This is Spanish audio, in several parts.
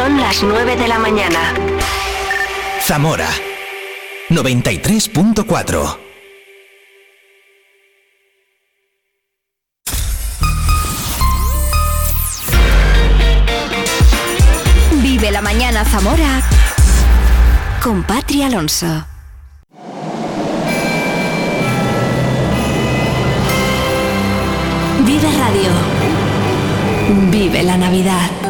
Son las 9 de la mañana. Zamora 93.4 Vive la mañana Zamora con Patria Alonso. Vive Radio. Vive la Navidad.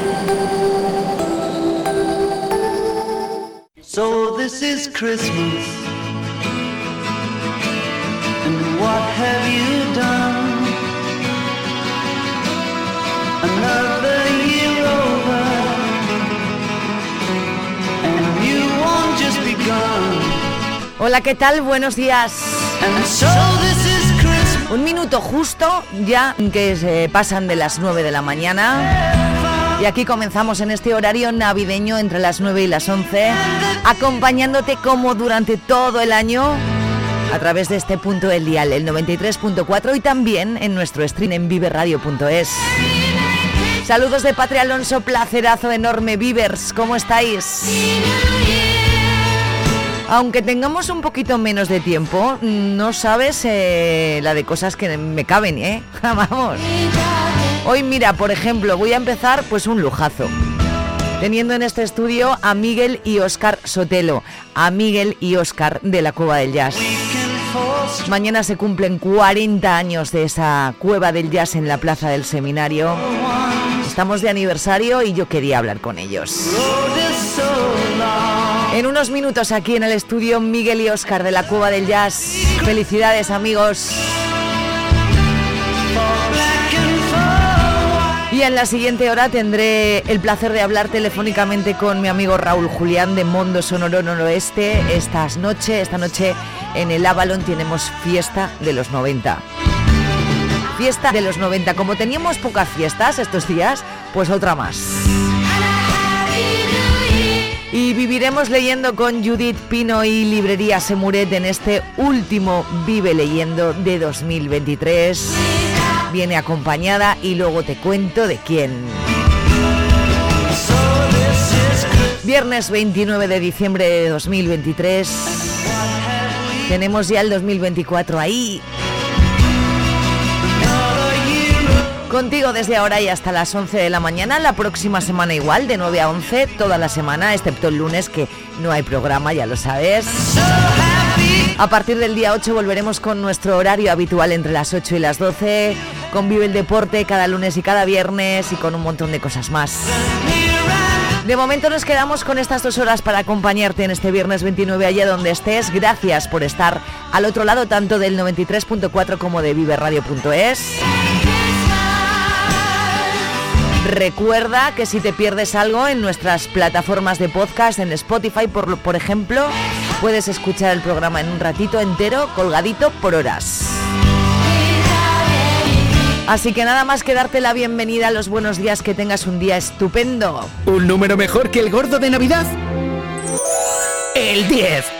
So this is Christmas. And what have you done? Another year over. And you won't just begun. Hola, ¿qué tal? Buenos días. And so this is Christmas. Un minuto justo ya que se pasan de las 9 de la mañana. Y aquí comenzamos en este horario navideño entre las 9 y las 11, acompañándote como durante todo el año a través de este punto del dial, el 93.4 y también en nuestro stream en viveradio.es. Saludos de Patria Alonso, placerazo enorme, Vivers, ¿cómo estáis? Aunque tengamos un poquito menos de tiempo, no sabes eh, la de cosas que me caben, ¿eh? Vamos. Hoy mira, por ejemplo, voy a empezar pues un lujazo. Teniendo en este estudio a Miguel y Oscar Sotelo, a Miguel y Oscar de la Cueva del Jazz. Mañana se cumplen 40 años de esa Cueva del Jazz en la Plaza del Seminario. Estamos de aniversario y yo quería hablar con ellos. En unos minutos aquí en el estudio Miguel y Oscar de la Cueva del Jazz. Felicidades amigos. Y en la siguiente hora tendré el placer de hablar telefónicamente con mi amigo Raúl Julián de Mondo Sonoro Noroeste. Estas noche, esta noche en el Avalon tenemos fiesta de los 90. Fiesta de los 90. Como teníamos pocas fiestas estos días, pues otra más. Y viviremos leyendo con Judith Pino y Librería Semuret en este último Vive Leyendo de 2023 viene acompañada y luego te cuento de quién. Viernes 29 de diciembre de 2023. Tenemos ya el 2024 ahí. Contigo desde ahora y hasta las 11 de la mañana, la próxima semana igual, de 9 a 11, toda la semana, excepto el lunes que no hay programa, ya lo sabes. A partir del día 8 volveremos con nuestro horario habitual entre las 8 y las 12 Convive el deporte cada lunes y cada viernes y con un montón de cosas más. De momento nos quedamos con estas dos horas para acompañarte en este viernes 29 allá donde estés. Gracias por estar al otro lado tanto del 93.4 como de viverradio.es. Recuerda que si te pierdes algo en nuestras plataformas de podcast, en Spotify por ejemplo, puedes escuchar el programa en un ratito entero, colgadito por horas. Así que nada más que darte la bienvenida, los buenos días, que tengas un día estupendo. ¿Un número mejor que el gordo de Navidad? El 10.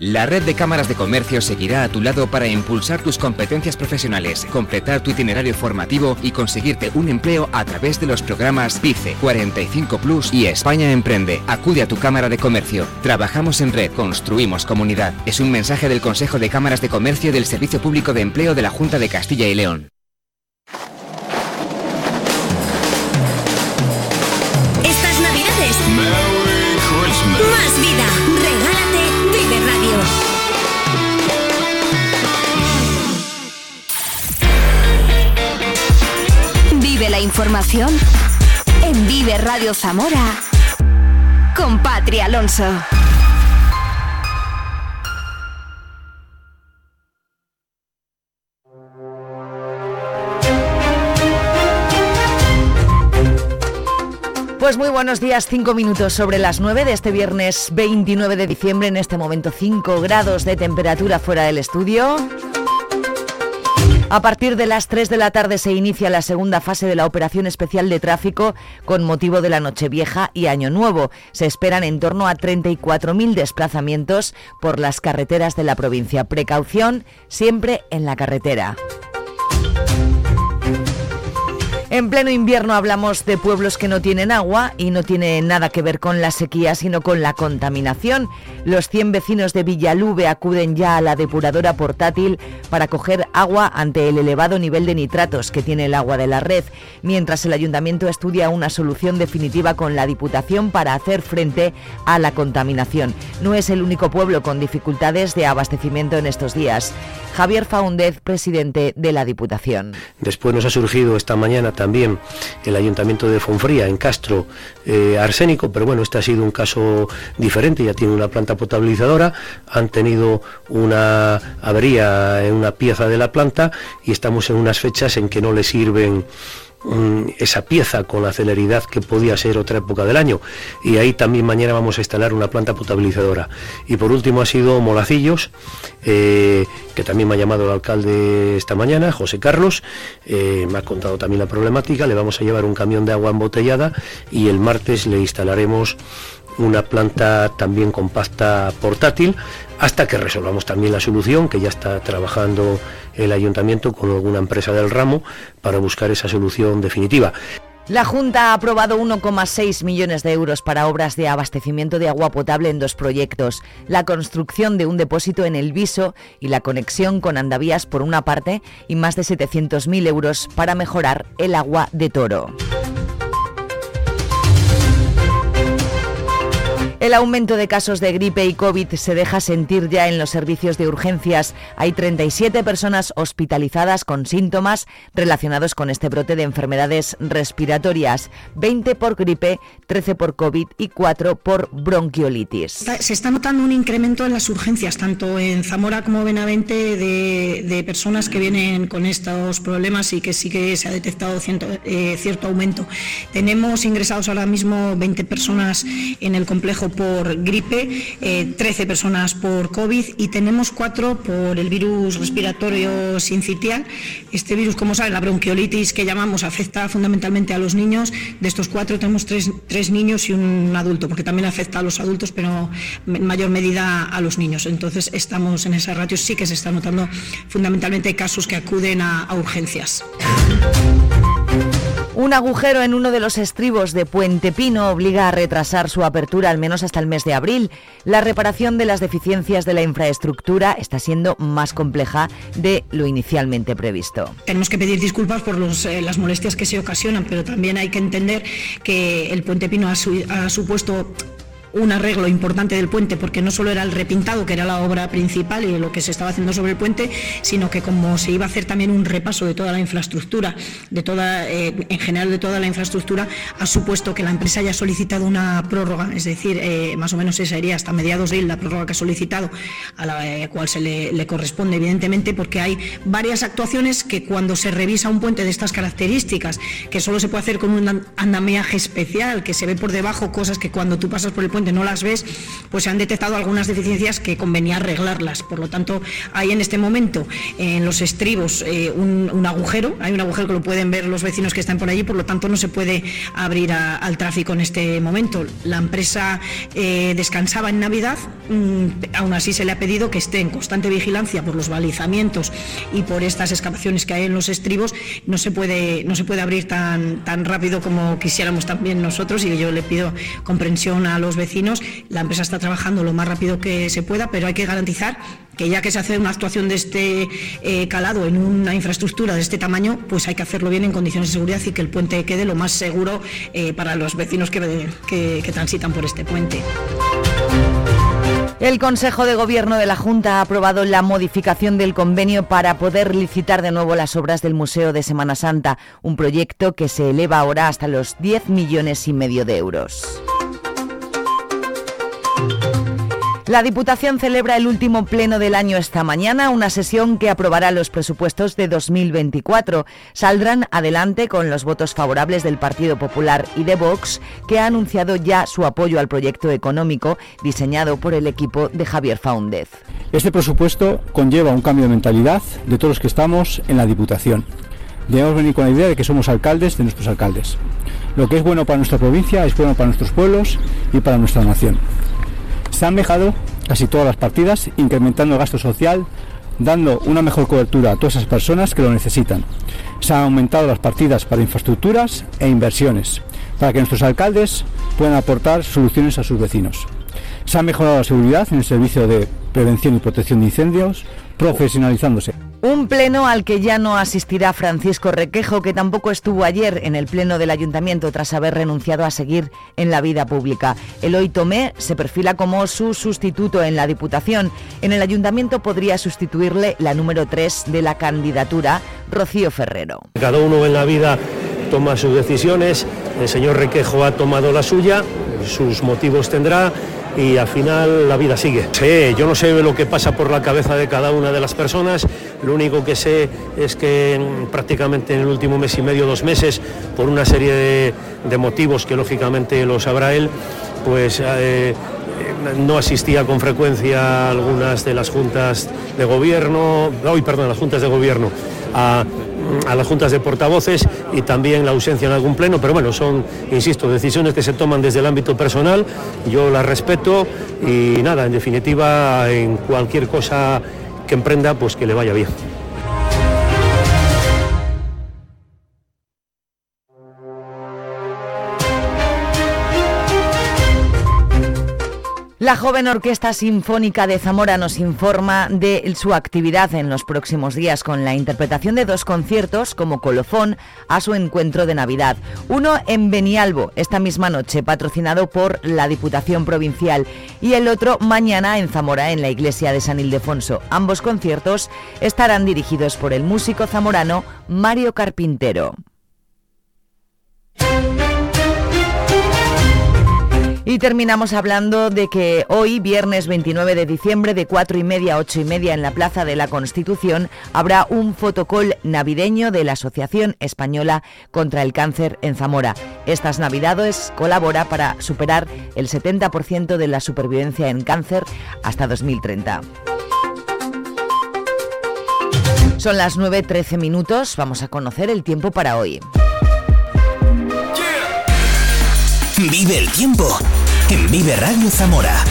La red de cámaras de comercio seguirá a tu lado para impulsar tus competencias profesionales, completar tu itinerario formativo y conseguirte un empleo a través de los programas PICE, 45 Plus y España Emprende. Acude a tu cámara de comercio. Trabajamos en red, construimos comunidad. Es un mensaje del Consejo de Cámaras de Comercio del Servicio Público de Empleo de la Junta de Castilla y León. La información en Vive Radio Zamora con Patria Alonso. Pues muy buenos días, 5 minutos sobre las 9 de este viernes 29 de diciembre, en este momento 5 grados de temperatura fuera del estudio. A partir de las 3 de la tarde se inicia la segunda fase de la operación especial de tráfico con motivo de la Nochevieja y Año Nuevo. Se esperan en torno a 34.000 desplazamientos por las carreteras de la provincia. Precaución siempre en la carretera. En pleno invierno hablamos de pueblos que no tienen agua y no tiene nada que ver con la sequía, sino con la contaminación. Los 100 vecinos de Villalube acuden ya a la depuradora portátil para coger agua ante el elevado nivel de nitratos que tiene el agua de la red, mientras el ayuntamiento estudia una solución definitiva con la Diputación para hacer frente a la contaminación. No es el único pueblo con dificultades de abastecimiento en estos días. Javier Faúndez, presidente de la Diputación. Después nos ha surgido esta mañana también el ayuntamiento de Fonfría, en Castro, eh, arsénico, pero bueno, este ha sido un caso diferente, ya tiene una planta potabilizadora, han tenido una avería en una pieza de la planta y estamos en unas fechas en que no le sirven Mm, esa pieza con la celeridad que podía ser otra época del año. Y ahí también mañana vamos a instalar una planta potabilizadora. Y por último ha sido Molacillos, eh, que también me ha llamado el alcalde esta mañana, José Carlos, eh, me ha contado también la problemática, le vamos a llevar un camión de agua embotellada y el martes le instalaremos una planta también compacta portátil hasta que resolvamos también la solución que ya está trabajando el ayuntamiento con alguna empresa del ramo para buscar esa solución definitiva. La Junta ha aprobado 1,6 millones de euros para obras de abastecimiento de agua potable en dos proyectos, la construcción de un depósito en el Viso y la conexión con Andavías por una parte y más de 700.000 euros para mejorar el agua de Toro. El aumento de casos de gripe y COVID se deja sentir ya en los servicios de urgencias. Hay 37 personas hospitalizadas con síntomas relacionados con este brote de enfermedades respiratorias, 20 por gripe, 13 por COVID y 4 por bronquiolitis. Se está notando un incremento en las urgencias, tanto en Zamora como Benavente, de, personas que vienen con estos problemas y que sí que se ha detectado eh, cierto aumento. Tenemos ingresados ahora mismo 20 personas en el complejo por gripe, 13 eh, personas por COVID y tenemos 4 por el virus respiratorio sincitial. Este virus, como saben, la bronquiolitis que llamamos afecta fundamentalmente a los niños. De estos 4 tenemos 3, niños y un adulto, porque también afecta a los adultos, pero en mayor medida a los niños. Entonces estamos en esa ratio, sí que se está notando fundamentalmente casos que acuden a, a urgencias. Un agujero en uno de los estribos de Puente Pino obliga a retrasar su apertura al menos hasta el mes de abril. La reparación de las deficiencias de la infraestructura está siendo más compleja de lo inicialmente previsto. Tenemos que pedir disculpas por eh, las molestias que se ocasionan, pero también hay que entender que el Puente Pino ha, ha supuesto un arreglo importante del puente, porque no solo era el repintado, que era la obra principal y lo que se estaba haciendo sobre el puente, sino que como se iba a hacer también un repaso de toda la infraestructura, de toda, eh, en general de toda la infraestructura, ha supuesto que la empresa haya solicitado una prórroga, es decir, eh, más o menos esa sería hasta mediados de la prórroga que ha solicitado, a la eh, cual se le, le corresponde, evidentemente, porque hay varias actuaciones que cuando se revisa un puente de estas características, que solo se puede hacer con un andamiaje especial, que se ve por debajo cosas que cuando tú pasas por el puente no las ves, pues se han detectado algunas deficiencias que convenía arreglarlas. Por lo tanto, hay en este momento en los estribos eh, un, agujero, hay un agujero que lo pueden ver los vecinos que están por allí, por lo tanto no se puede abrir al tráfico en este momento. La empresa eh, descansaba en Navidad, mm, aún así se le ha pedido que esté en constante vigilancia por los balizamientos y por estas excavaciones que hay en los estribos, no se puede, no se puede abrir tan, tan rápido como quisiéramos también nosotros y yo le pido comprensión a los vecinos la empresa está trabajando lo más rápido que se pueda, pero hay que garantizar que ya que se hace una actuación de este eh, calado en una infraestructura de este tamaño, pues hay que hacerlo bien en condiciones de seguridad y que el puente quede lo más seguro eh, para los vecinos que transitan por este puente. El Consejo de Gobierno de la Junta ha aprobado la modificación del convenio para poder licitar de nuevo las obras del Museo de Semana Santa, un proyecto que se eleva ahora hasta los 10 millones y medio de euros. La Diputación celebra el último pleno del año esta mañana, una sesión que aprobará los presupuestos de 2024. Saldrán adelante con los votos favorables del Partido Popular y de Vox, que ha anunciado ya su apoyo al proyecto económico diseñado por el equipo de Javier Faúndez. Este presupuesto conlleva un cambio de mentalidad de todos los que estamos en la Diputación. Debemos venir con la idea de que somos alcaldes de nuestros alcaldes. Lo que es bueno para nuestra provincia es bueno para nuestros pueblos y para nuestra nación. Se han mejorado casi todas las partidas, incrementando el gasto social, dando una mejor cobertura a todas esas personas que lo necesitan. Se han aumentado las partidas para infraestructuras e inversiones, para que nuestros alcaldes puedan aportar soluciones a sus vecinos. Se ha mejorado la seguridad en el servicio de prevención y protección de incendios, profesionalizándose. Un pleno al que ya no asistirá Francisco Requejo, que tampoco estuvo ayer en el pleno del ayuntamiento tras haber renunciado a seguir en la vida pública. Eloy Tomé se perfila como su sustituto en la Diputación. En el ayuntamiento podría sustituirle la número 3 de la candidatura, Rocío Ferrero. Cada uno en la vida toma sus decisiones, el señor Requejo ha tomado la suya, sus motivos tendrá y al final la vida sigue. Sí, yo no sé lo que pasa por la cabeza de cada una de las personas, lo único que sé es que prácticamente en el último mes y medio, dos meses, por una serie de, motivos que lógicamente lo sabrá él, pues eh, no asistía con frecuencia a algunas de las juntas de gobierno, hoy perdón, las juntas de gobierno, a, a las juntas de portavoces y también la ausencia en algún pleno, pero bueno, son, insisto, decisiones que se toman desde el ámbito personal, yo las respeto y nada, en definitiva, en cualquier cosa que emprenda, pues que le vaya bien. La joven Orquesta Sinfónica de Zamora nos informa de su actividad en los próximos días con la interpretación de dos conciertos como colofón a su encuentro de Navidad. Uno en Benialbo esta misma noche, patrocinado por la Diputación Provincial, y el otro mañana en Zamora, en la iglesia de San Ildefonso. Ambos conciertos estarán dirigidos por el músico zamorano Mario Carpintero. Y terminamos hablando de que hoy, viernes 29 de diciembre, de 4 y media a 8 y media en la Plaza de la Constitución, habrá un fotocall navideño de la Asociación Española contra el Cáncer en Zamora. Estas Navidades colabora para superar el 70% de la supervivencia en cáncer hasta 2030. Son las 9.13 minutos, vamos a conocer el tiempo para hoy. Vive el tiempo Vive Radio Zamora.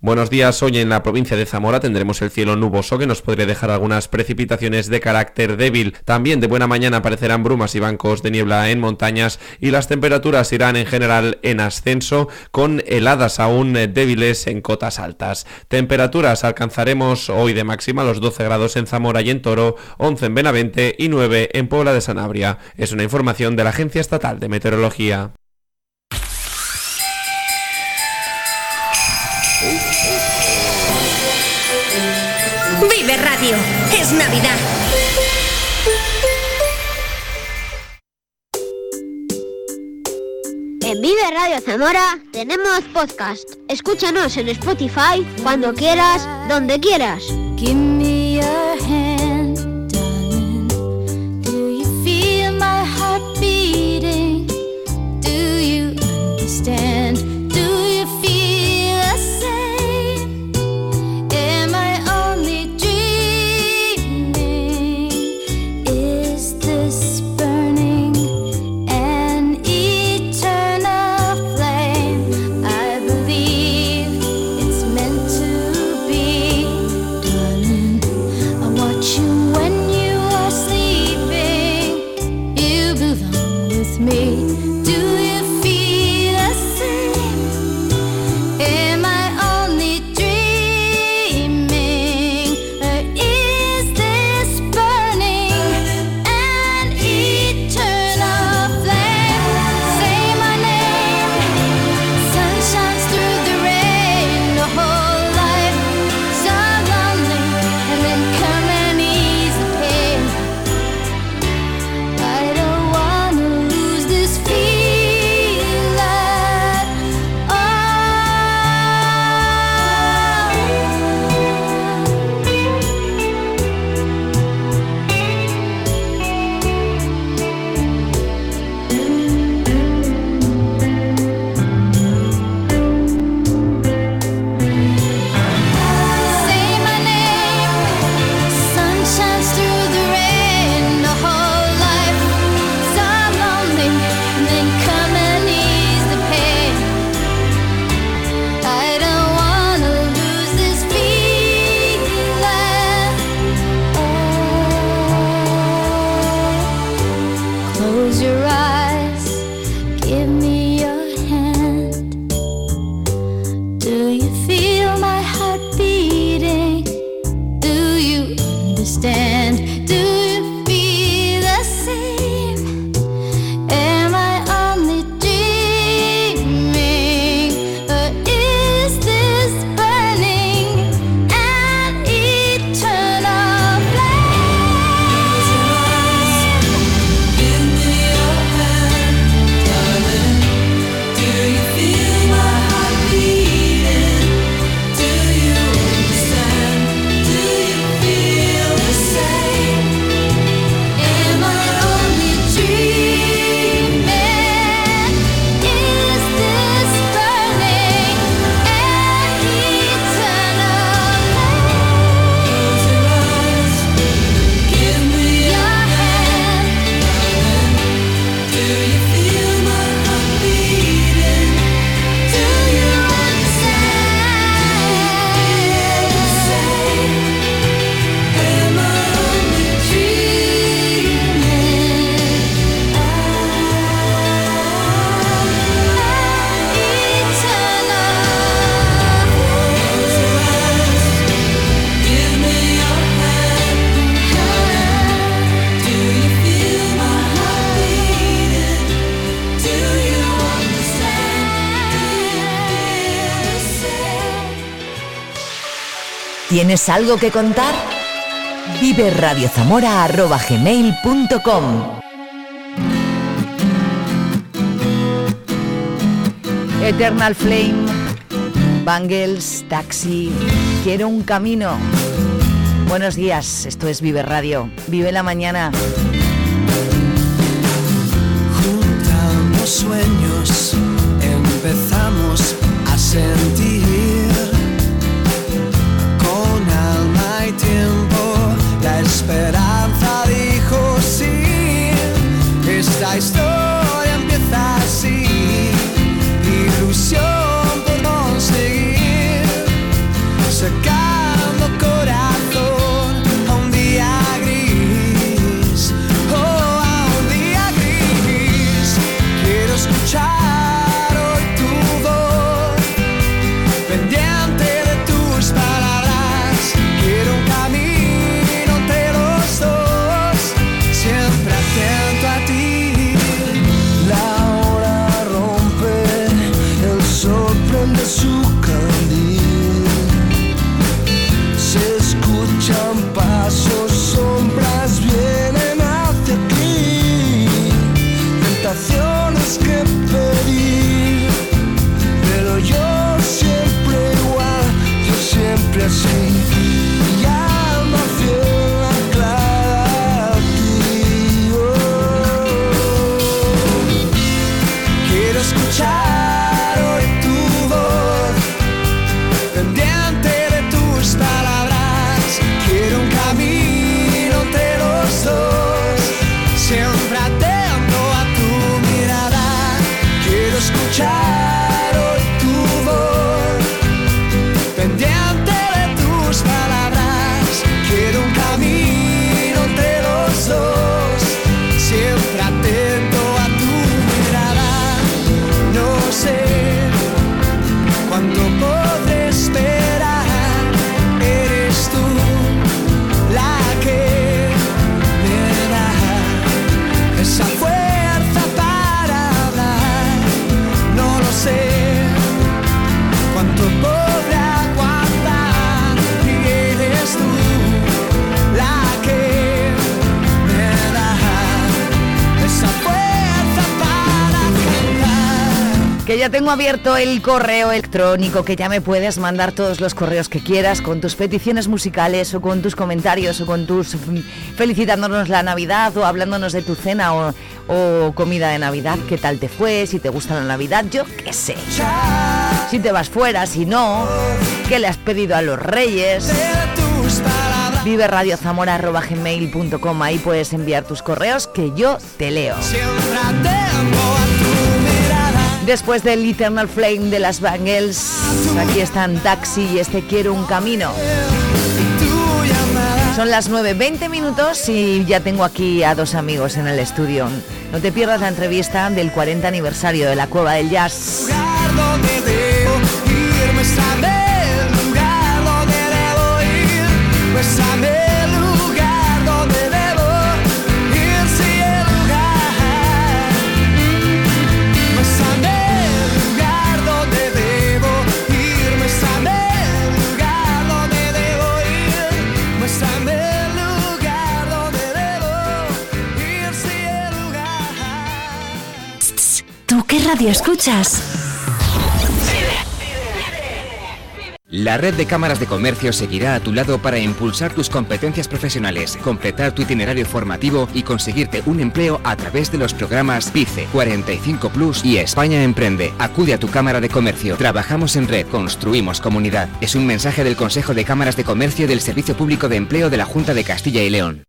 Buenos días, hoy en la provincia de Zamora tendremos el cielo nuboso que nos podría dejar algunas precipitaciones de carácter débil. También de buena mañana aparecerán brumas y bancos de niebla en montañas y las temperaturas irán en general en ascenso con heladas aún débiles en cotas altas. Temperaturas alcanzaremos hoy de máxima los 12 grados en Zamora y en Toro, 11 en Benavente y 9 en Puebla de Sanabria. Es una información de la Agencia Estatal de Meteorología. Vive Radio. Es Navidad. En Vive Radio Zamora tenemos podcast. Escúchanos en Spotify cuando quieras, donde quieras. Give me your ¿Tienes algo que contar? viveradiozamora.gmail.com Eternal Flame, Bangles, Taxi, Quiero un camino. Buenos días, esto es Vive Radio. Vive la mañana. Juntamos sueños, empezamos a sentir la esperanza ya tengo abierto el correo electrónico, que ya me puedes mandar todos los correos que quieras con tus peticiones musicales o con tus comentarios o con tus mm, felicitándonos la Navidad o hablándonos de tu cena o, comida de Navidad, qué tal te fue, si te gusta la Navidad, yo qué sé. Si te vas fuera, si no, qué le has pedido a los reyes. Vive radiozamora.gmail.com, ahí puedes enviar tus correos que yo te leo. Después del Eternal Flame de las Bangles, aquí están Taxi y este Quiero un Camino. Son las 9.20 minutos y ya tengo aquí a dos amigos en el estudio. No te pierdas la entrevista del 40 aniversario de la Cueva del Jazz. Escuchas? La red de cámaras de comercio seguirá a tu lado para impulsar tus competencias profesionales, completar tu itinerario formativo y conseguirte un empleo a través de los programas PICE, 45 Plus y España Emprende. Acude a tu cámara de comercio. Trabajamos en red, construimos comunidad. Es un mensaje del Consejo de Cámaras de Comercio del Servicio Público de Empleo de la Junta de Castilla y León.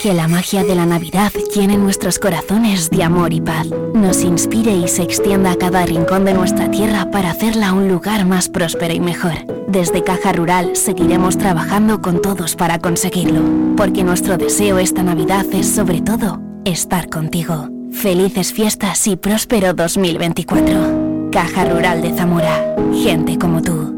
Que la magia de la Navidad llene nuestros corazones de amor y paz, nos inspire y se extienda a cada rincón de nuestra tierra para hacerla un lugar más próspero y mejor. Desde Caja Rural seguiremos trabajando con todos para conseguirlo, porque nuestro deseo esta Navidad es sobre todo estar contigo. Felices fiestas y próspero 2024. Caja Rural de Zamora. Gente como tú.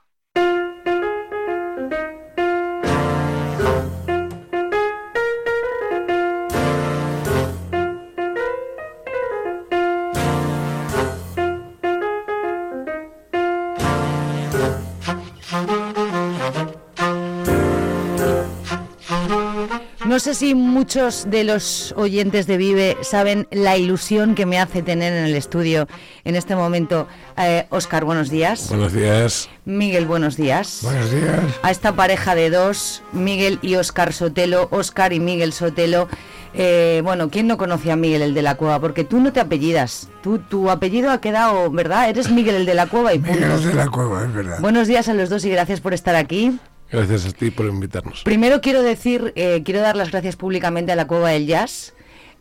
No sé si muchos de los oyentes de Vive saben la ilusión que me hace tener en el estudio en este momento. Eh, Oscar, buenos días. Buenos días. Miguel, buenos días. Buenos días. A esta pareja de dos, Miguel y Oscar Sotelo, Oscar y Miguel Sotelo. Eh, bueno, ¿quién no conoce a Miguel el de la Cueva? Porque tú no te apellidas. Tú, tu apellido ha quedado, ¿verdad? Eres Miguel el de la Cueva y punto. Miguel de la Cueva, es verdad. Buenos días a los dos y gracias por estar aquí. Gracias a ti por invitarnos. Primero quiero decir, eh, quiero dar las gracias públicamente a la Cueva del Jazz,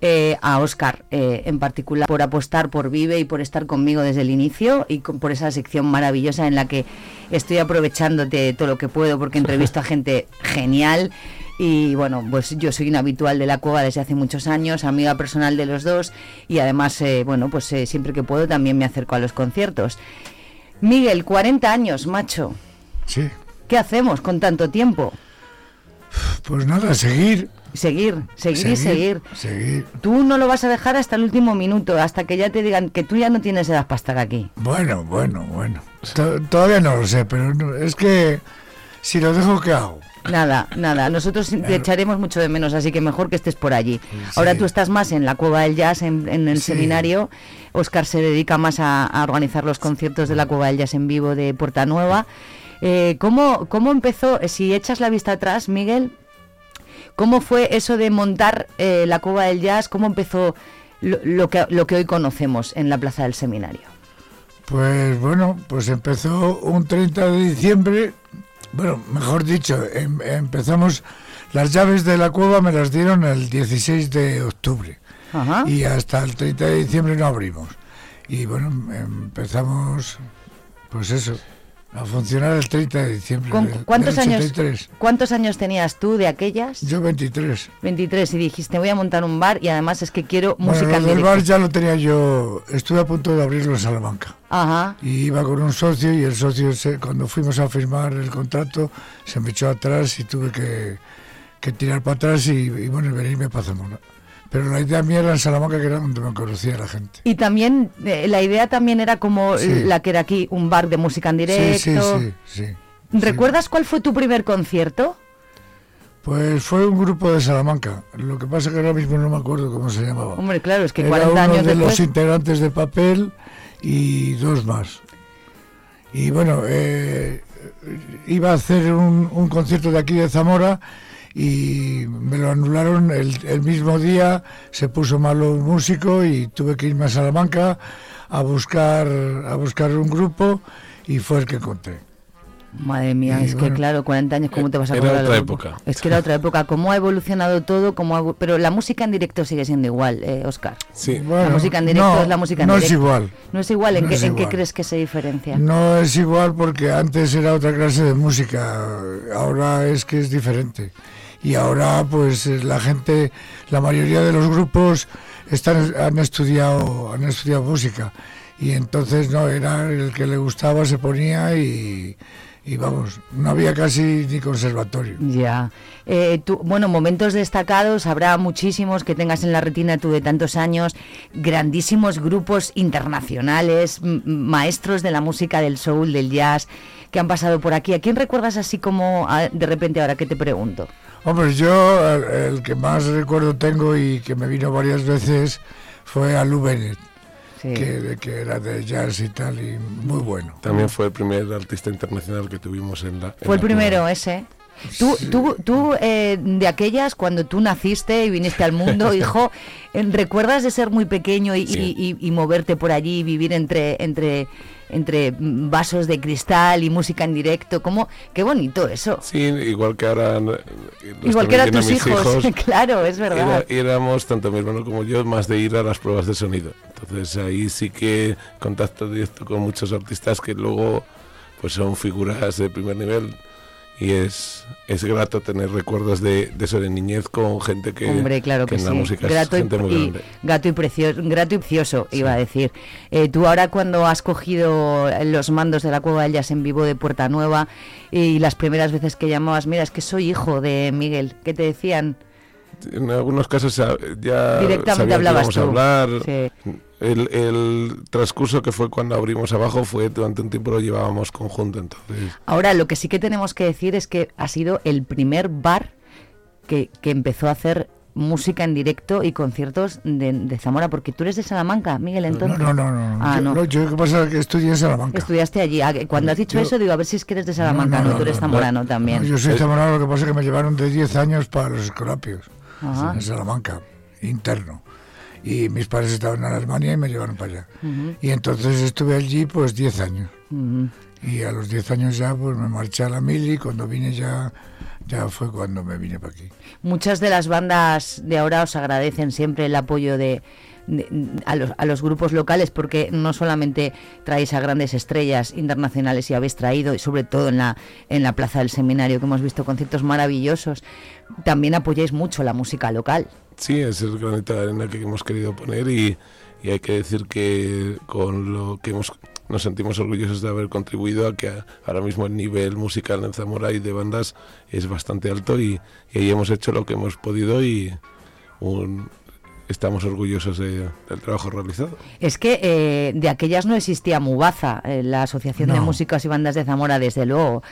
eh, a Oscar eh, en particular, por apostar por Vive y por estar conmigo desde el inicio y con- por esa sección maravillosa en la que estoy aprovechándote todo lo que puedo porque entrevisto a gente genial. Y bueno, pues yo soy una habitual de la cueva desde hace muchos años, amiga personal de los dos y además, eh, bueno, pues eh, siempre que puedo también me acerco a los conciertos. Miguel, 40 años, macho. Sí. ¿Qué hacemos con tanto tiempo? Pues nada, seguir. Seguir, seguir, y seguir. Seguir. Tú no lo vas a dejar hasta el último minuto, hasta que ya te digan que tú ya no tienes edad para estar aquí. Bueno, bueno, bueno. To- Todavía no lo sé, pero no- es que si lo dejo, ¿qué hago? Nada, nada. Nosotros te echaremos mucho de menos, así que mejor que estés por allí. Ahora tú estás más en la Cueva del Jazz, en, en el Sí. seminario. Oscar se dedica más a, a organizar los conciertos de la Cueva del Jazz en vivo de Puerta Nueva. Eh, ¿cómo, ¿Cómo empezó, si echas la vista atrás, Miguel, cómo fue eso de montar eh, la Cueva del Jazz? ¿Cómo empezó lo, lo que, lo que hoy conocemos en la Plaza del Seminario? Pues bueno, pues empezó un 30 de diciembre. Bueno, mejor dicho, em- empezamos. Las llaves de la cueva me las dieron el 16 de octubre. Ajá. Y hasta el 30 de diciembre no abrimos. Y bueno, empezamos, pues eso, a funcionar el 30 de diciembre. ¿Con del- cuántos del años, 83. ¿Cuántos años tenías tú de aquellas? Yo 23. 23 y dijiste voy a montar un bar y además es que quiero música bueno, lo del directo. bar ya lo tenía yo, estuve a punto de abrirlo en Salamanca. Ajá. Y iba con un socio y el socio, se- cuando fuimos a firmar el contrato, se me echó atrás y tuve que, que tirar para atrás y, y, bueno, venirme para Zamora. Pero la idea mía era en Salamanca, que era donde me conocía la gente. Y también eh, la idea también era como Sí. la que era aquí, un bar de música en Sí, directo. sí, sí, sí. ¿Recuerdas cuál fue tu primer concierto? Pues fue un grupo de Salamanca. Lo que pasa que ahora mismo no me acuerdo cómo se llamaba. Hombre, claro, es que Era 40 uno años de después. los integrantes de papel y dos más. Y bueno, eh, iba a hacer un, un concierto de aquí de Zamora y me lo anularon el, el mismo día, se puso malo un músico y tuve que irme a Salamanca a buscar, a buscar un grupo y fue el que encontré. Madre mía, Y es que claro, 40 años, ¿cómo te vas a era acordar? otra del grupo? época. Es que era otra época. ¿Cómo ha evolucionado todo? Cómo ha Pero la música en directo sigue siendo igual, eh, Oscar. Sí. la música en directo no, es la música en no es directo. igual. No es igual. ¿En, No qué, es en qué igual. crees que se diferencia? No es igual porque antes era otra clase de música, ahora es que es diferente. Y ahora pues eh, la gente, la mayoría de los grupos están, han, estudiado, han estudiado música. Y entonces no, era el que le gustaba, se ponía y, y vamos, no había casi ni conservatorio. Ya. Eh, tú- bueno, momentos destacados, habrá muchísimos que tengas en la retina tú de tantos años, grandísimos grupos internacionales, maestros de la música del soul, del jazz, que han pasado por aquí. ¿A quién recuerdas así como ah, de repente ahora que te pregunto? Hombre, yo el, el que más recuerdo tengo y que me vino varias veces fue a Lou Bennett, que, que era de jazz y tal, y muy bueno. También fue el primer artista internacional que tuvimos en la. en Fue el la primero ese. Tú, tú, tú eh, de aquellas, cuando tú naciste y viniste al mundo, hijo, eh, ¿recuerdas de ser muy pequeño y, Sí. y- y- y moverte por allí, y vivir entre, entre, entre vasos de cristal y música en directo? ¿Cómo? Qué bonito eso. Sí, igual que ahora. Igual que eran tus hijos, claro, es verdad. Era- éramos, tanto mi hermano como yo, más de ir a las pruebas de sonido. Entonces ahí sí que contacto directo con muchos artistas que luego pues son figuras de primer nivel y es, es grato tener recuerdos de, de eso de niñez con gente que, Hombre, claro que, en la sí. música es Grato y, gente muy y- grande. gato y precioso, grato y precioso, iba a decir. Eh, tú ahora cuando has cogido los mandos de la Cueva del Jazz en vivo de Puerta Nueva y las primeras veces que llamabas, mira, es que soy hijo de Miguel, ¿qué te decían? En algunos casos ya Directamente que hablabas tú. hablar. Sí. El, el transcurso que fue cuando abrimos abajo fue durante un tiempo lo llevábamos conjunto, entonces Ahora, lo que sí que tenemos que decir es que ha sido el primer bar que, que empezó a hacer música en directo y conciertos de, de Zamora, porque tú eres de Salamanca, Miguel, entonces. No, no, no. no. Ah, yo, no. no, yo lo que pasa es que estudié en Salamanca. Estudiaste allí. Ah, Cuando has dicho Yo- eso, digo, a ver si es que eres de Salamanca, no, tú eres zamorano también. No, yo soy zamorano, lo que pasa es que me llevaron de 10 años para los escolapios Ajá. en Salamanca, interno. Y mis padres estaban en Alemania y me llevaron para allá. Ujú. Y entonces estuve allí pues 10 años. Ujú. Y a los 10 años ya pues me marché a la mili y cuando vine ya, ya fue cuando me vine para aquí. Muchas de las bandas de ahora os agradecen siempre el apoyo de- a, los, grupos locales porque no solamente traéis a grandes estrellas internacionales y habéis traído, y sobre todo en la, en la Plaza del Seminario que hemos visto conciertos maravillosos, también apoyáis mucho la música local. Sí, es el granito de arena que hemos querido poner y, y hay que decir que con lo que hemos nos sentimos orgullosos de haber contribuido a que a- ahora mismo el nivel musical en Zamora y de bandas es bastante alto y, y ahí hemos hecho lo que hemos podido y estamos orgullosos de- del trabajo realizado. Es que eh, de aquellas no existía Mubaza, eh, la Asociación de. Músicos y Bandas de Zamora, desde luego.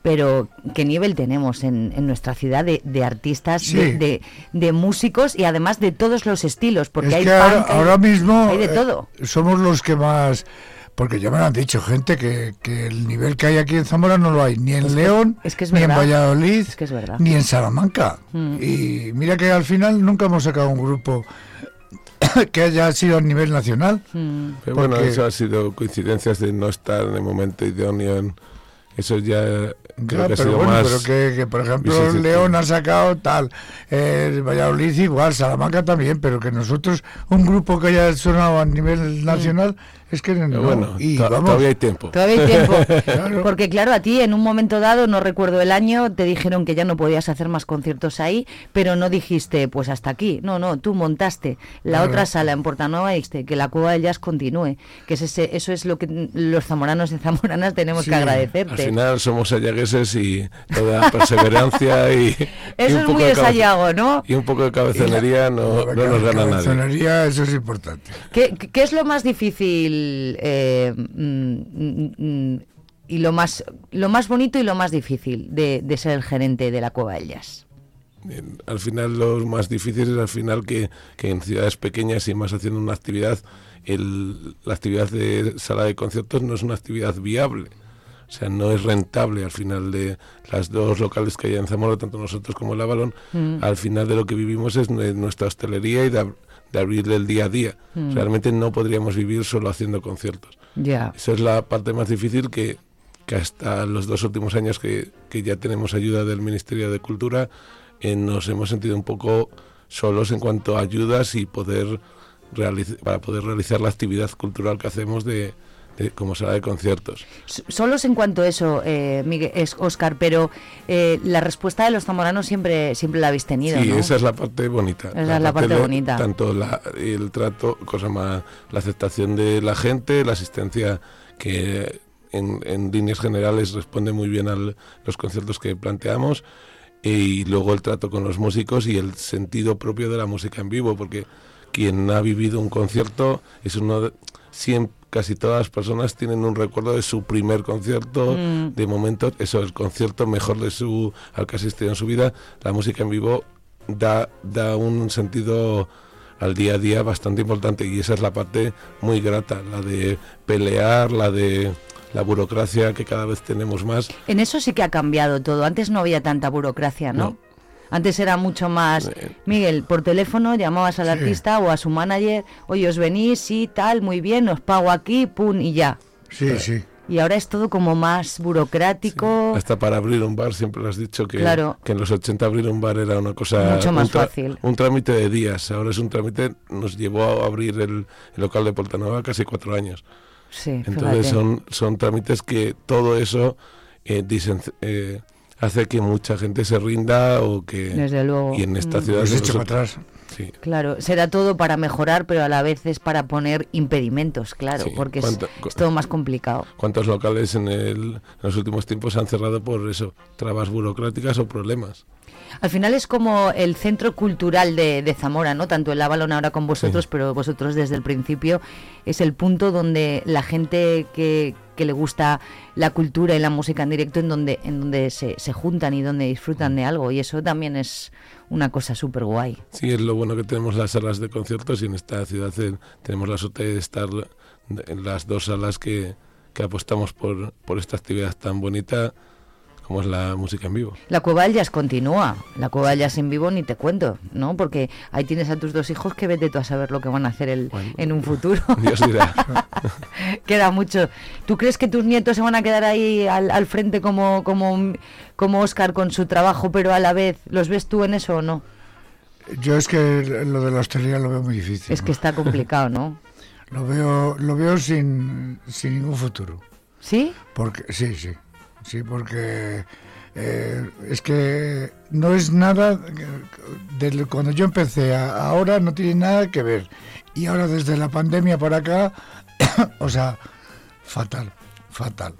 Pero ¿qué nivel tenemos en, en nuestra ciudad de, de artistas, Sí. de, de- de músicos y además de todos los estilos? Porque es hay que ahora, punk, hay- ahora mismo hay de eh, todo. somos los que más... Porque ya me lo han dicho gente que, que el nivel que hay aquí en Zamora no lo hay ni en Es que- León, es que es ni en. Valladolid, Es que es verdad. ni en Salamanca. Mm. Y mira que al final nunca hemos sacado un grupo que haya sido a nivel nacional. Mm. Pero bueno, Porque- eso ha sido coincidencias de no estar en el momento idóneo. en- eso ya creo Ya, que ha pero sido bueno, más... pero que, que, por ejemplo. León ha sacado tal, eh, Valladolid igual, Salamanca también, pero que nosotros, un grupo que haya sonado a nivel nacional, es que no. bueno, y vamos, todavía hay tiempo. Todavía hay tiempo. Claro. Porque claro, a ti en un momento dado, no recuerdo el año, te dijeron que ya no podías hacer más conciertos ahí, pero no dijiste, pues hasta aquí. No, no, tú montaste la Claro. otra sala en Portanova y dijiste que la Cueva del Jazz continúe. Que es ese, eso es lo que los zamoranos y zamoranas tenemos Sí, que Al agradecerte. final somos sayagueses y toda perseverancia y, y Eso un es poco muy de de cabe- Sayago, ¿no? Y un poco de cabezonería no, no nos gana nadie. Cabezonería, eso es importante. ¿Qué, qué es lo más difícil eh, mm, mm, mm, y lo más, lo más bonito y lo más difícil de, de ser el gerente de la Cueva del Jazz? Al final lo más difícil es al final que, que en ciudades pequeñas y más haciendo una actividad, el- la actividad de sala de conciertos no es una actividad viable. O sea, no es rentable al final de las dos locales que hay en Zamora, tanto nosotros como el Avalon. Mm. Al final de lo que vivimos es nuestra hostelería y de, de abrir el día a día. Mm. Realmente no podríamos vivir solo haciendo conciertos. Ya. Esa es la parte más difícil que, que hasta los dos últimos años que, que ya tenemos ayuda del Ministerio de Cultura, eh, nos hemos sentido un poco solos en cuanto a ayudas y poder para poder realizar la actividad cultural que hacemos de, de- como sala de conciertos. Solos en cuanto a eso, eh, Miguel, es Oscar, pero eh, la respuesta de los zamoranos siempre, siempre la habéis tenido, Sí, ¿no? esa es la parte bonita. Esa es la parte de- bonita. Tanto la- el trato, cosa más, la aceptación de la gente, la asistencia que en, en líneas generales responde muy bien a los conciertos que planteamos y luego el trato con los músicos y el sentido propio de la música en vivo, porque quien ha vivido un concierto es uno de, siem- casi todas las personas tienen un recuerdo de su primer concierto, Mm. de momento, eso, el concierto mejor de su al que asistido en su vida, la música en vivo da, da un sentido al día a día bastante importante y esa es la parte muy grata, la de pelear, la de la burocracia que cada vez tenemos más. En eso sí que ha cambiado todo. Antes no había tanta burocracia, ¿no? Antes era mucho más, Miguel, por teléfono llamabas al Sí. artista o a su manager, oye, os venís, sí, tal, muy bien, os pago aquí, pum, y ya. Sí, sí. Y ahora es todo como más burocrático. Hasta para abrir un bar, siempre lo has dicho que, Claro. que en los 80 abrir un bar era una cosa... Mucho más un fácil. Un trámite de días, ahora es un trámite, nos llevó a abrir el, el local de Portanova casi cuatro años. Sí, Entonces fíjate. son, son trámites que todo eso eh, dicen, eh, hace que mucha gente se rinda o que... Desde luego. Y en esta Mm. ciudad... Se echa atrás. Sí. Claro, será todo para mejorar, pero a la vez es para poner impedimentos, claro, Sí, porque es, es todo más complicado. ¿Cuántos locales en, el- en los últimos tiempos se han cerrado por eso? Trabas burocráticas o problemas. Al final es como el centro cultural de, de Zamora, ¿no? Tanto el Avalon ahora con vosotros, pero vosotros desde el principio es el punto donde la gente que, que le gusta la cultura y la música en directo, en donde, en donde se, se juntan y donde disfrutan de algo. Y eso también es una cosa súper guay. Sí, es lo bueno que tenemos las salas de conciertos y en esta ciudad eh, tenemos la suerte de estar en las dos salas que, que apostamos por, por esta actividad tan bonita como es la música en vivo. La Cueva del Jazz continúa. La Cueva del Jazz en vivo ni te cuento, ¿no? Porque ahí tienes a tus dos hijos que vete tú a saber lo que van a hacer el, en un futuro. Dios dirá. Queda mucho. ¿Tú crees que tus nietos se van a quedar ahí al, al frente como, como, como Oscar con su trabajo, pero a la vez, ¿los ves tú en eso o no? Yo es que lo de la hostelería lo veo muy difícil. Es que está complicado, ¿no? Lo veo, lo veo sin, sin ningún futuro. ¿Sí? Porque, sí, sí. Sí, porque eh, es que no es nada. que- de cuando yo empecé a ahora no tiene nada que ver. Y ahora desde la pandemia para acá, o sea, fatal, fatal.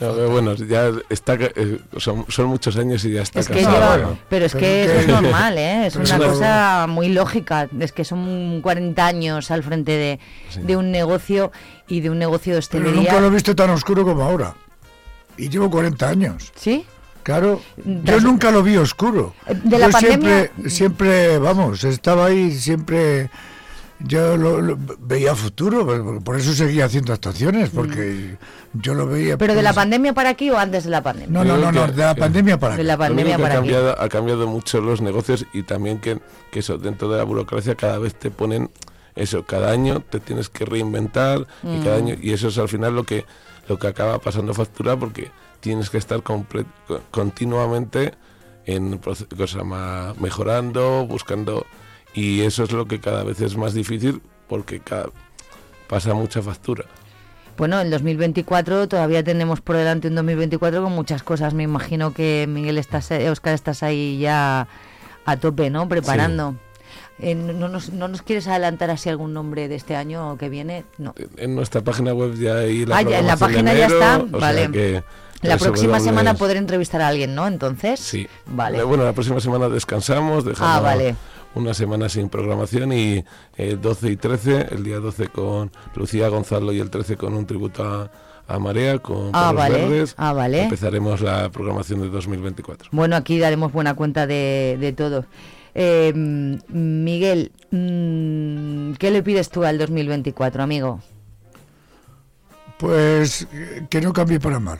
Pero bueno, ya está, eh, son, son muchos años y ya está Es que lleva- pero es Pero que que- eso es normal, ¿eh? Es pero una cosa muy lógica. Es que son 40 años al frente de, de un negocio y de un negocio de Pero nunca lo he visto tan oscuro como ahora. Y llevo 40 años. ¿Sí? Claro, yo Das- nunca lo vi oscuro. De la yo pandemia- siempre, siempre, vamos, estaba ahí, siempre, yo lo, lo- veía futuro, por- por eso seguía haciendo actuaciones, porque yo lo veía. Mm. ¿Pero de la pues, pandemia para aquí o antes de la pandemia? No, no, no, no, de la pandemia para De la pandemia que ha para aquí. cambiado, ha cambiado mucho los negocios y también que, que eso, dentro de la burocracia cada vez te ponen eso, cada año te tienes que reinventar y cada Mm. año, y eso es al final lo que, lo que acaba pasando factura porque tienes que estar continuamente en cosa más mejorando, buscando, y eso es lo que cada vez es más difícil porque cada, pasa mucha factura. Bueno, el 2024 todavía tenemos por delante un 2024 con muchas cosas. Me imagino que Miguel estás, Oscar estás ahí ya a tope, ¿no? Preparando. Eh, no, nos, ¿No nos quieres adelantar así algún nombre de este año o que viene? No. En nuestra página web ya hay la Ah, ya, en la página ya enero, está, o sea vale. que La próxima semana poder entrevistar a alguien, ¿no? Entonces. Sí. Vale. Bueno, la próxima semana descansamos, dejamos Ah, vale. una semana sin programación y eh, 12 y 13, el día 12 con Lucía Gonzalo y el 13 con un tributo a, a Marea, con Ah, vale. Verdes. Ah, vale. Empezaremos la programación de 2024. Bueno, aquí daremos buena cuenta de, de todo. Eh, Miguel, mm, ¿qué le pides tú al 2024, amigo? Pues que no cambie para mal.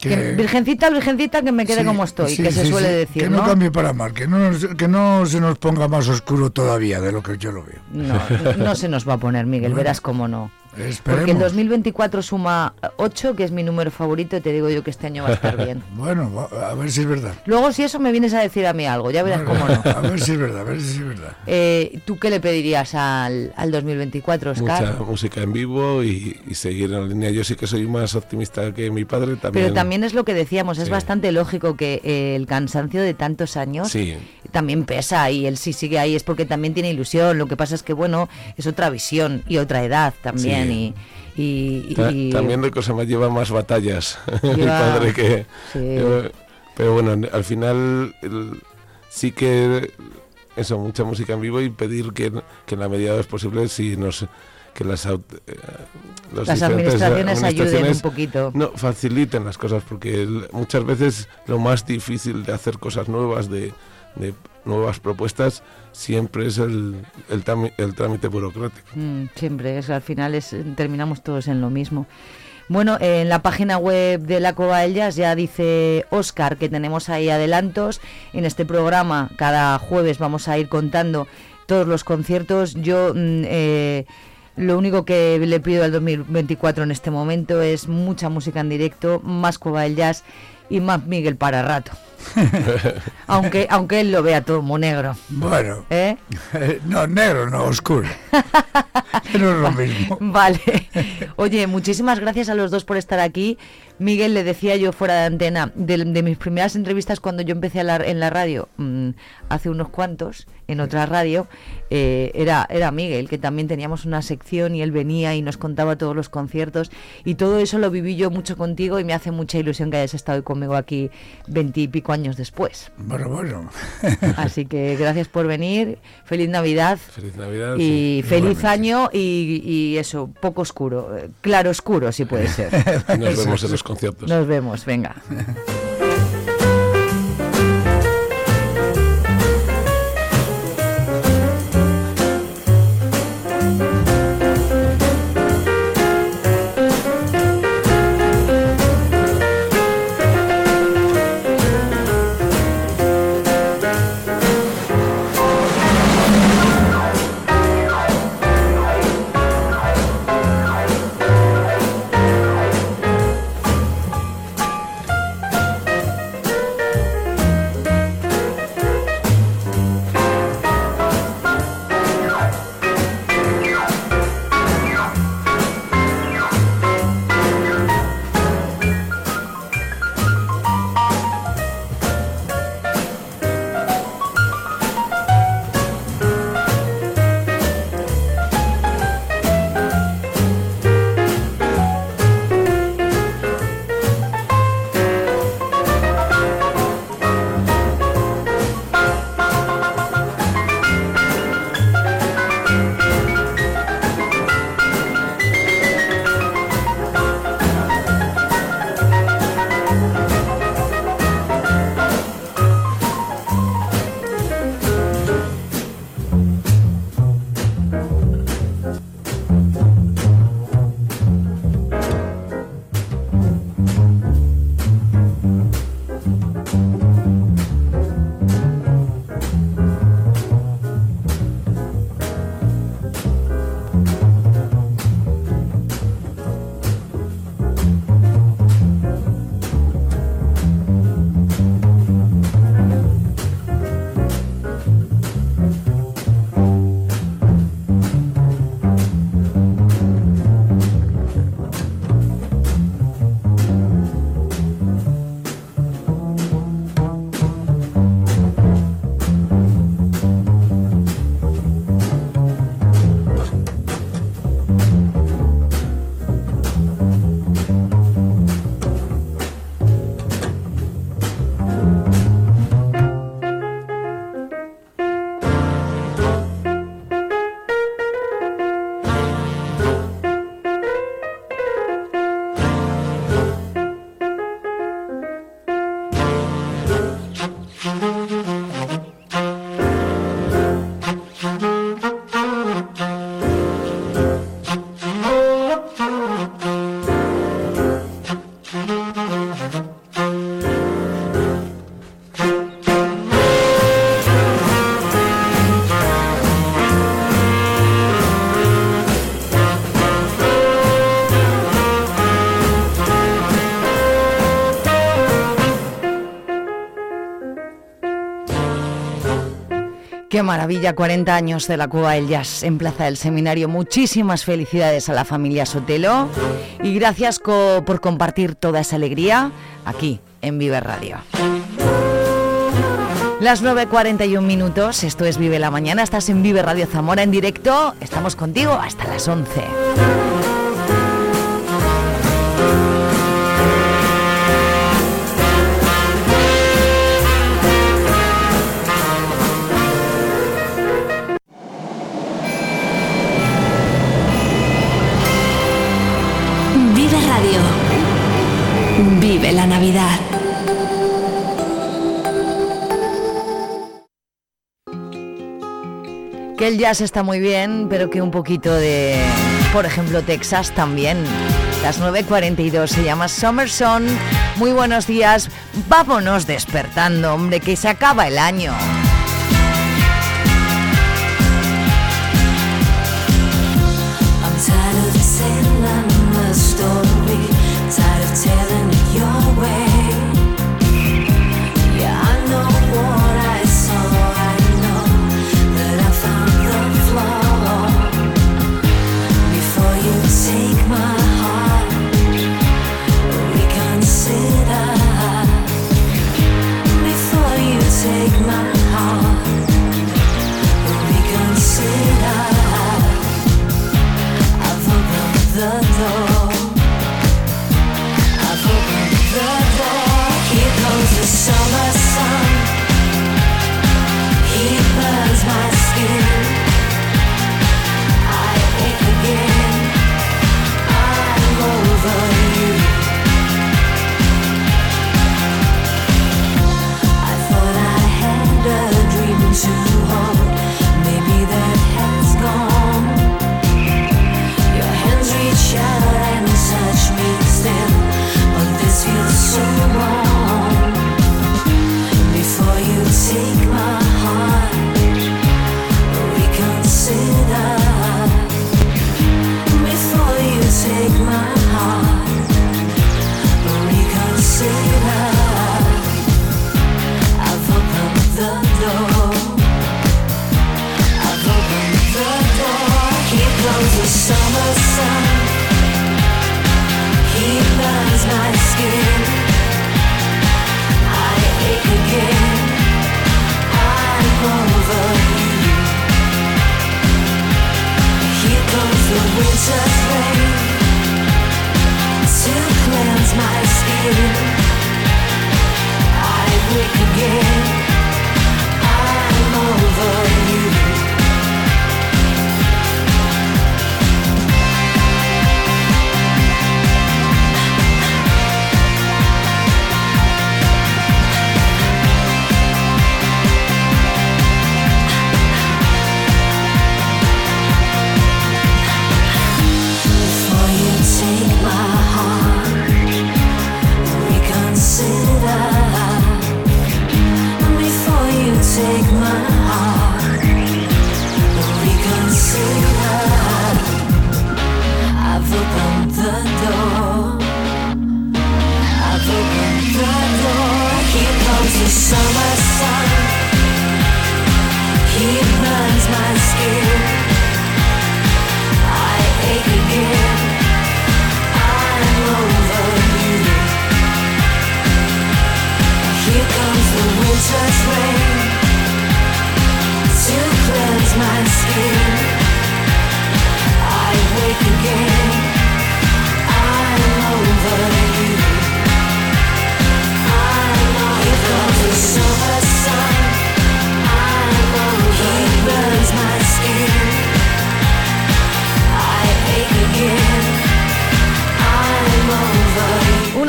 Que virgencita, virgencita, que me quede Sí, como estoy, sí, que se sí, suele decir, Que no, ¿no? cambie para mal, que no, que no se nos ponga más oscuro todavía de lo que yo lo veo. No, no se nos va a poner, Miguel, Bueno, verás cómo no. Esperemos. Porque el 2024 suma 8, que es mi número favorito, y te digo yo que este año va a estar bien. Bueno, a ver si es verdad. Luego, si eso me vienes a decir a mí algo, ya verás cómo no. A ver si es verdad, a ver si es verdad. Eh, ¿Tú qué le pedirías al, al 2024, Oscar? Mucha música en vivo y, y seguir en la línea. Yo sí que soy más optimista que mi padre. También, Pero también es lo que decíamos, es Sí. bastante lógico que eh, el cansancio de tantos años Sí. También pesa y él sí sigue ahí es porque también tiene ilusión. Lo que pasa es que, bueno, es otra visión y otra edad también. Sí. Y, y- Ta- y- También de cosa más lleva más batallas mi Lleva- padre que Sí. eh, pero bueno al final el- sí que eso mucha música en vivo y pedir que, que en la medida de lo posible si nos que las aut- eh, los Las diferentes administraciones ayuden un poquito. no faciliten las cosas porque el- muchas veces lo más difícil de hacer cosas nuevas de, de nuevas propuestas siempre es el, el, trámite burocrático Mm, siempre, es, al final es, terminamos todos en lo mismo. Bueno, en la página web de la Cova del Jazz ya dice Oscar que tenemos ahí adelantos. En este programa cada jueves vamos a ir contando todos los conciertos. Yo mm, eh, lo único que le pido al 2024 en este momento es mucha música en directo, más Cova del Jazz y más Miguel para rato. aunque, aunque él lo vea todo muy negro. Bueno, ¿Eh? no, negro, no, oscuro. No es lo mismo. Vale. Oye, muchísimas gracias a los dos por estar aquí. Miguel, le decía yo fuera de antena, de, de mis primeras entrevistas cuando yo empecé a la- en la radio, mm, hace unos cuantos, en otra radio, eh, era, era Miguel, que también teníamos una sección y él venía y nos contaba todos los conciertos. Y todo eso lo viví yo mucho contigo y me hace mucha ilusión que hayas estado hoy conmigo aquí veintipico años después. Bueno, bueno. Así que gracias por venir. Feliz Navidad. Feliz Navidad. Y sí. feliz año y, y eso, poco oscuro, eh, claro oscuro si puede ser. Nos vemos en los conciertos. Nos vemos, venga. Maravilla, 40 años de la Cueva del Jazz en Plaza del Seminario. Muchísimas felicidades a la familia Sotelo y gracias por compartir toda esa alegría aquí en Vive Radio. Las 9.41 minutos, esto es Vive la Mañana, estás en Vive Radio Zamora en directo, estamos contigo hasta las 11. Vive la Navidad. Que el jazz está muy bien, pero que un poquito de, por ejemplo, Texas también. Las 9.42 se llama Summer Sun. Muy buenos días. Vámonos despertando, hombre, que se acaba el año.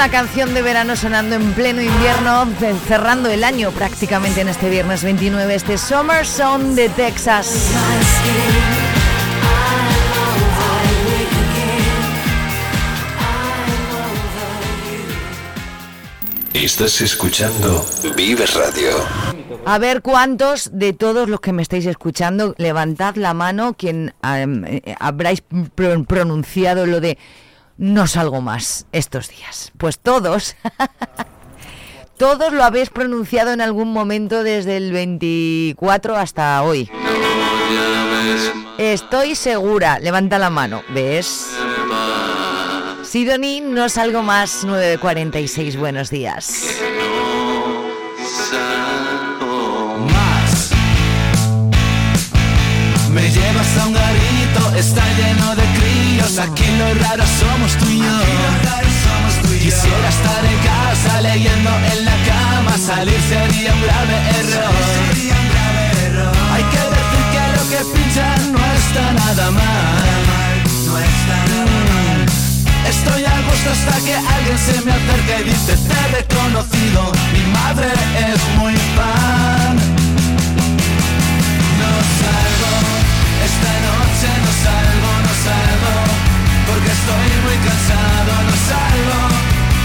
Una canción de verano sonando en pleno invierno, ce- cerrando el año prácticamente en este viernes 29, este Summer Song de Texas. Estás escuchando Vive Radio. A ver cuántos de todos los que me estáis escuchando, levantad la mano quien eh, habráis pro- pronunciado lo de no salgo más estos días. Pues todos, todos lo habéis pronunciado en algún momento desde el 24 hasta hoy. Estoy segura, levanta la mano, ¿ves? Sidoní, no salgo más, 9.46, buenos días. más. Me llevas a un garito, está lleno de Aquí lo raro somos tú y yo. Quisiera estar en casa leyendo en la cama. Salir sería un grave error. Hay que decir que lo que pinchan no está nada mal. No está nada mal. Estoy a gusto hasta que alguien se me acerca y dice te he reconocido. Mi madre es muy fan. No salgo, esta noche estoy muy cansado, no salgo,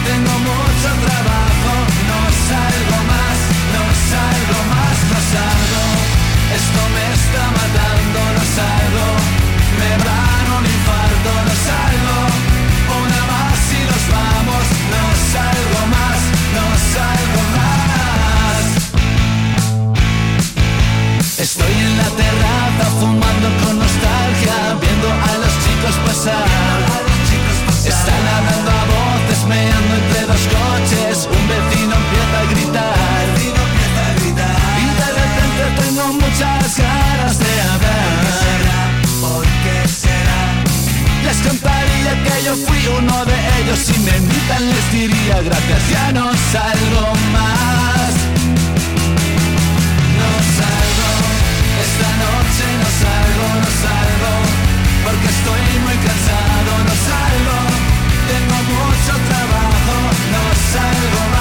tengo mucho trabajo, no salgo más, no salgo más, no salgo, esto me está matando, no salgo, me dar un infarto, no salgo, una más y nos vamos, no salgo más, no salgo más. Estoy en la terraza fumando con nostalgia, viendo a los chicos pasar. Están hablando a voces, meando entre dos coches. Un vecino empieza a gritar. Y de repente tengo muchas ganas de hablar. ¿Por qué será? Les contaría que yo fui uno de ellos. Si me invitan les diría gracias, ya no salgo más. No salgo, esta noche no salgo, no salgo, porque estoy muy cansado, no salgo, mucho trabajo, no salgo más,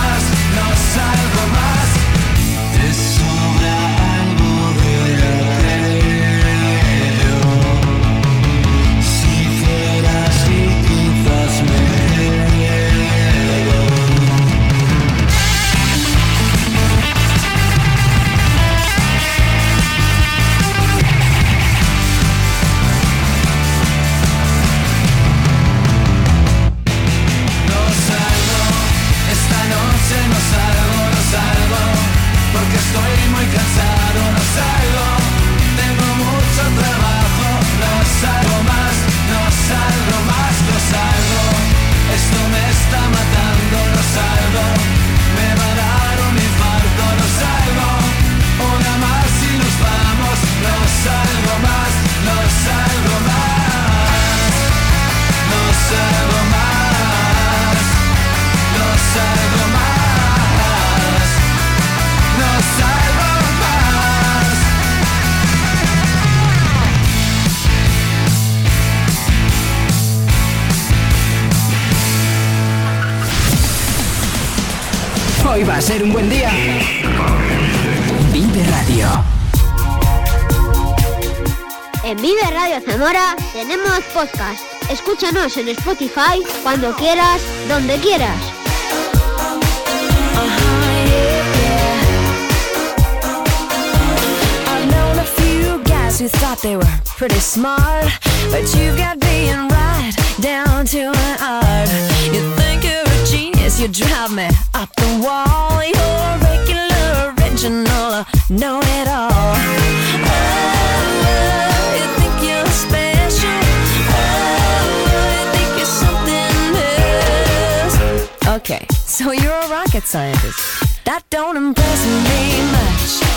Hoy va a ser un buen día. Vive Radio. En Vive Radio Zamora tenemos podcast. Escúchanos en Spotify cuando quieras, donde quieras. who thought they were pretty smart, but you got being right down to an art. is you drive me up the wall. You're regular, original, know it all. Oh, oh, okay, so you're a rocket scientist. That don't impress me much.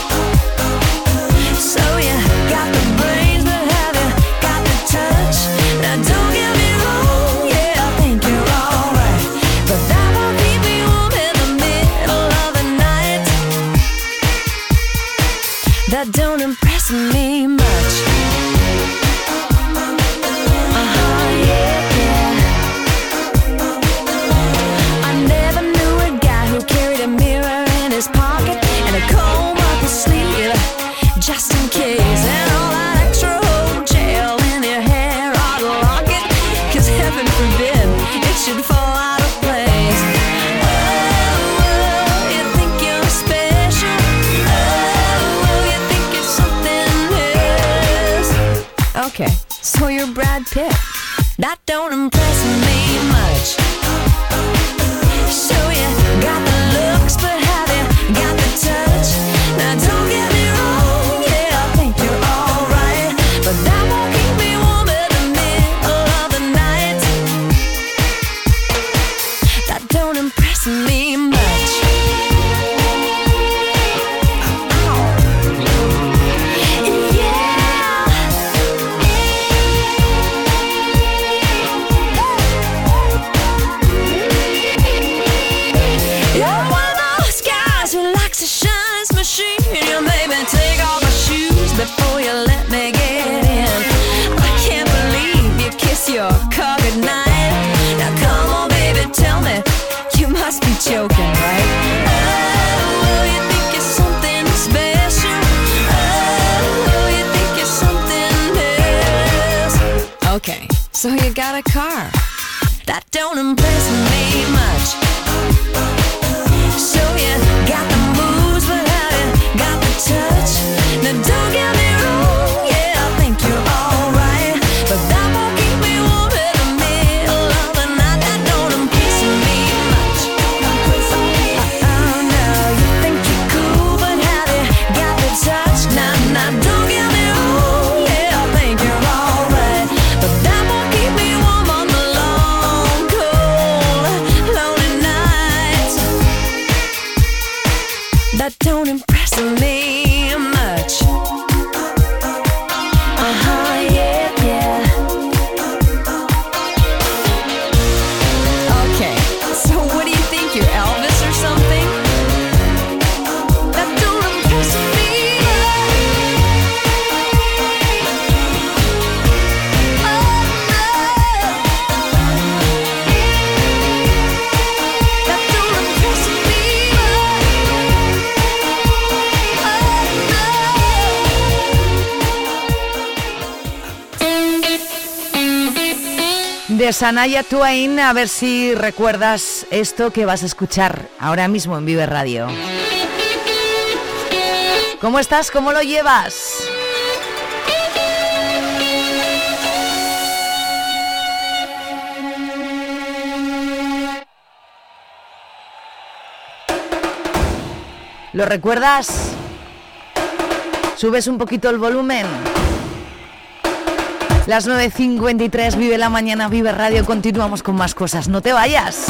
es Anaya Twain, a ver si recuerdas esto que vas a escuchar ahora mismo en Vive Radio. ¿Cómo estás? ¿Cómo lo llevas? ¿Lo recuerdas? ¿Subes un poquito el volumen? Las 9.53, vive la mañana, vive radio, continuamos con más cosas. No te vayas.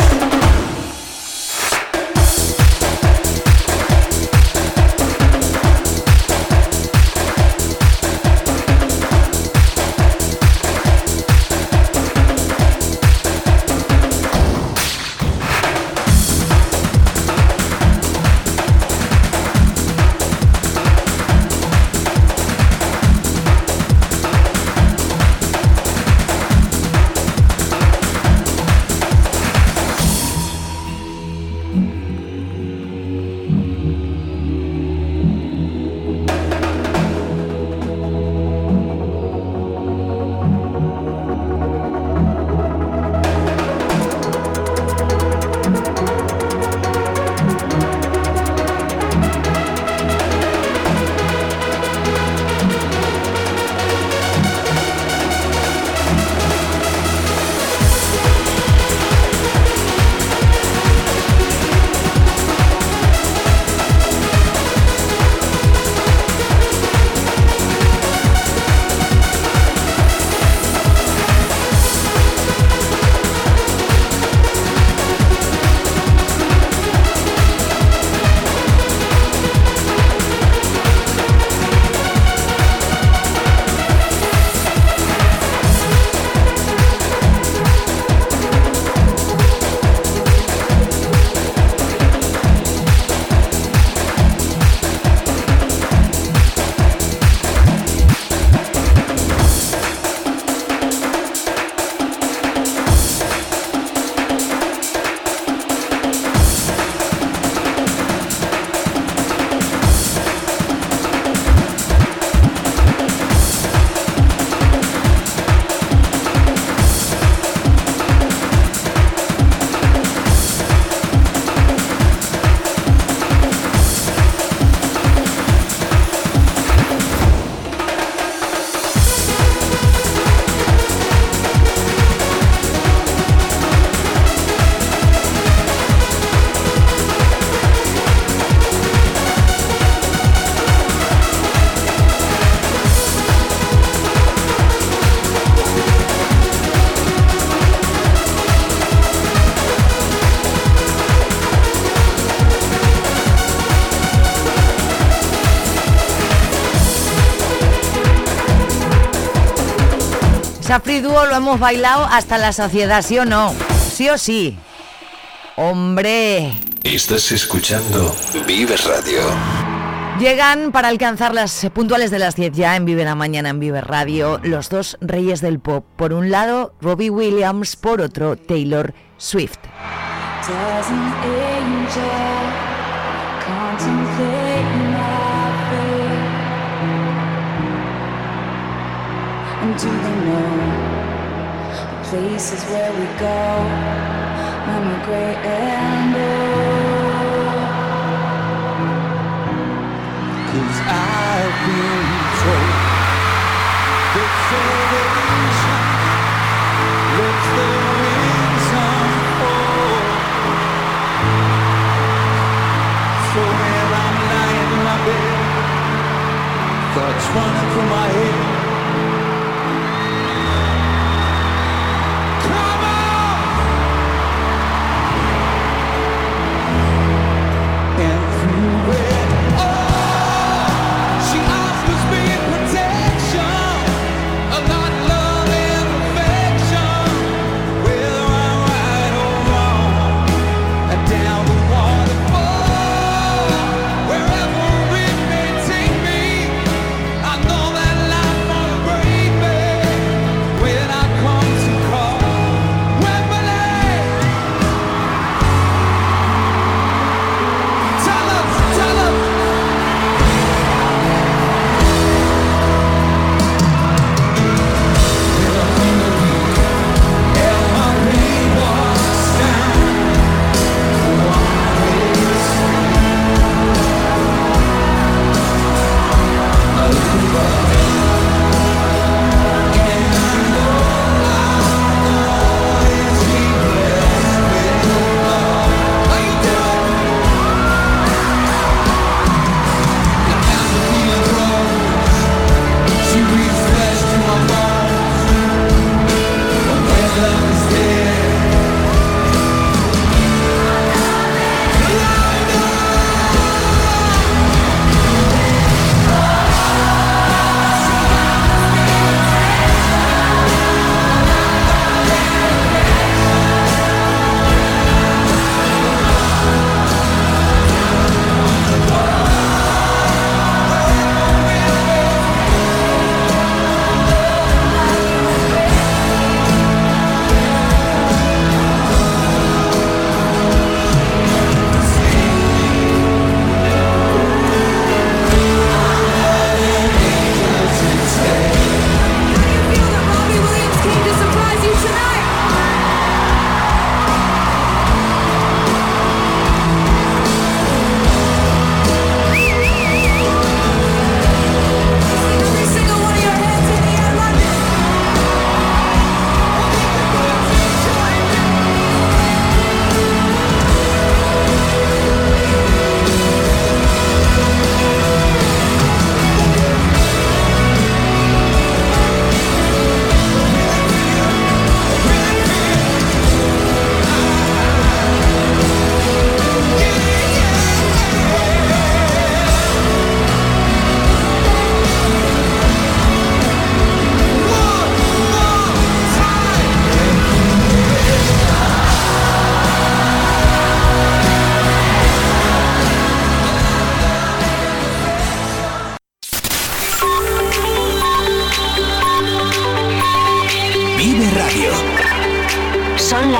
Duo lo hemos bailado hasta la saciedad, ¿sí o no? ¿Sí o sí? Hombre. Estás escuchando Vives Radio. Llegan para alcanzar las puntuales de las 10 ya en Vive la Mañana en Vive Radio los dos reyes del pop. Por un lado, Robbie Williams, por otro, Taylor Swift. Do know places where we go when we're great and old? Cause I've been told that salvation lets the winds unfold. So when I'm lying in my bed, thoughts running through my head,